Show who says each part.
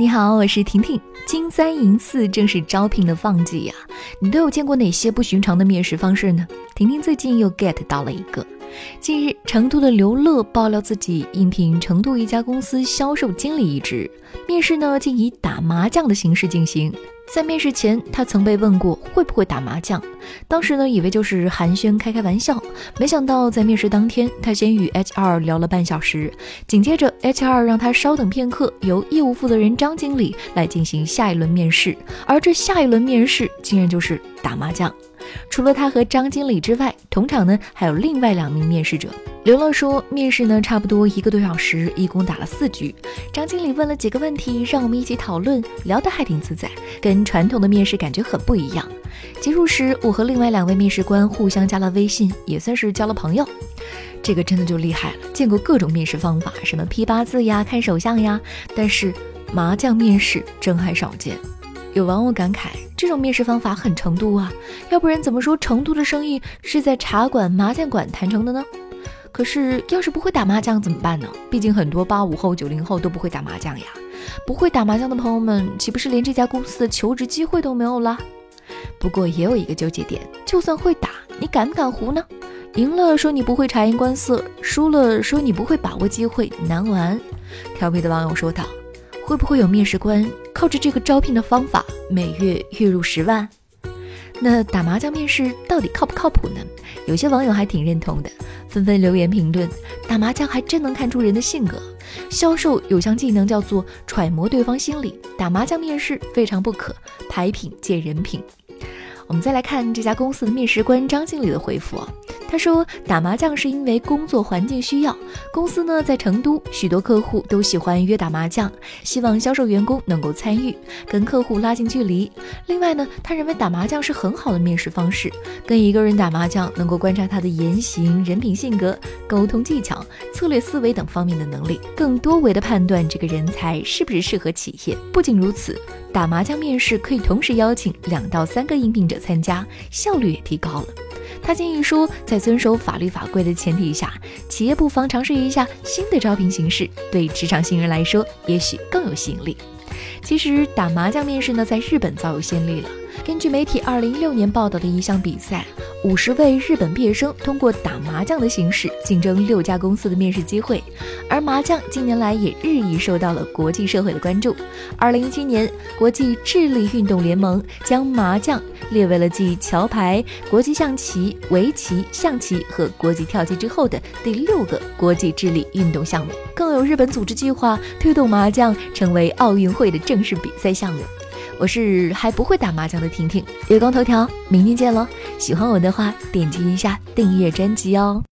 Speaker 1: 你好，我是婷婷。金三银四正是招聘的旺季呀，你都有见过哪些不寻常的面试方式呢？婷婷最近又 get 到了一个。近日，成都的刘乐爆料自己应聘成都一家公司销售经理一职，面试呢竟以打麻将的形式进行。在面试前，他曾被问过会不会打麻将，当时呢以为就是寒暄开开玩笑，没想到在面试当天，他先与 HR 聊了半小时，紧接着 HR 让他稍等片刻，由业务负责人张经理来进行下一轮面试，而这下一轮面试竟然就是打麻将。除了他和张经理之外，同场呢还有另外两名面试者。刘乐说，面试呢差不多一个多小时，一共打了四局。张经理问了几个问题，让我们一起讨论，聊得还挺自在，跟传统的面试感觉很不一样。结束时，我和另外两位面试官互相加了微信，也算是交了朋友。这个真的就厉害了，见过各种面试方法，什么批八字呀、看手相呀，但是麻将面试真还少见。有网友感慨，这种面试方法很成都啊，要不然怎么说成都的生意是在茶馆、麻将馆谈成的呢？可是，要是不会打麻将怎么办呢？毕竟很多八五后、九零后都不会打麻将呀。不会打麻将的朋友们，岂不是连这家公司的求职机会都没有了？不过也有一个纠结点，就算会打，你敢不敢胡呢？赢了说你不会察言观色，输了说你不会把握机会，难玩。调皮的网友说道：“会不会有面试官靠着这个招聘的方法，每月月入十万？”那打麻将面试到底靠不靠谱呢？有些网友还挺认同的，纷纷留言评论：打麻将还真能看出人的性格。销售有项技能叫做揣摩对方心理，打麻将面试非常不可，牌品见人品。我们再来看这家公司的面试官张经理的回复啊。他说，打麻将是因为工作环境需要。公司呢在成都，许多客户都喜欢约打麻将，希望销售员工能够参与，跟客户拉近距离。另外呢，他认为打麻将是很好的面试方式。跟一个人打麻将，能够观察他的言行、人品、性格、沟通技巧、策略思维等方面的能力，更多维的判断这个人才是不是适合企业。不仅如此，打麻将面试可以同时邀请两到三个应聘者参加，效率也提高了。他建议说，在遵守法律法规的前提下，企业不妨尝试一下新的招聘形式，对职场新人来说，也许更有吸引力。其实打麻将面试呢，在日本早有先例了。根据媒体二零一六年报道的一项比赛。五十位日本毕业生通过打麻将的形式竞争六家公司的面试机会，而麻将近年来也日益受到了国际社会的关注。二零一七年，国际智力运动联盟将麻将列为了继桥牌、国际象棋、围棋、象棋和国际跳棋之后的第六个国际智力运动项目。更有日本组织计划推动麻将成为奥运会的正式比赛项目。我是还不会打麻将的婷婷，月光头条，明天见喽！喜欢我的话，点击一下订阅专辑哦。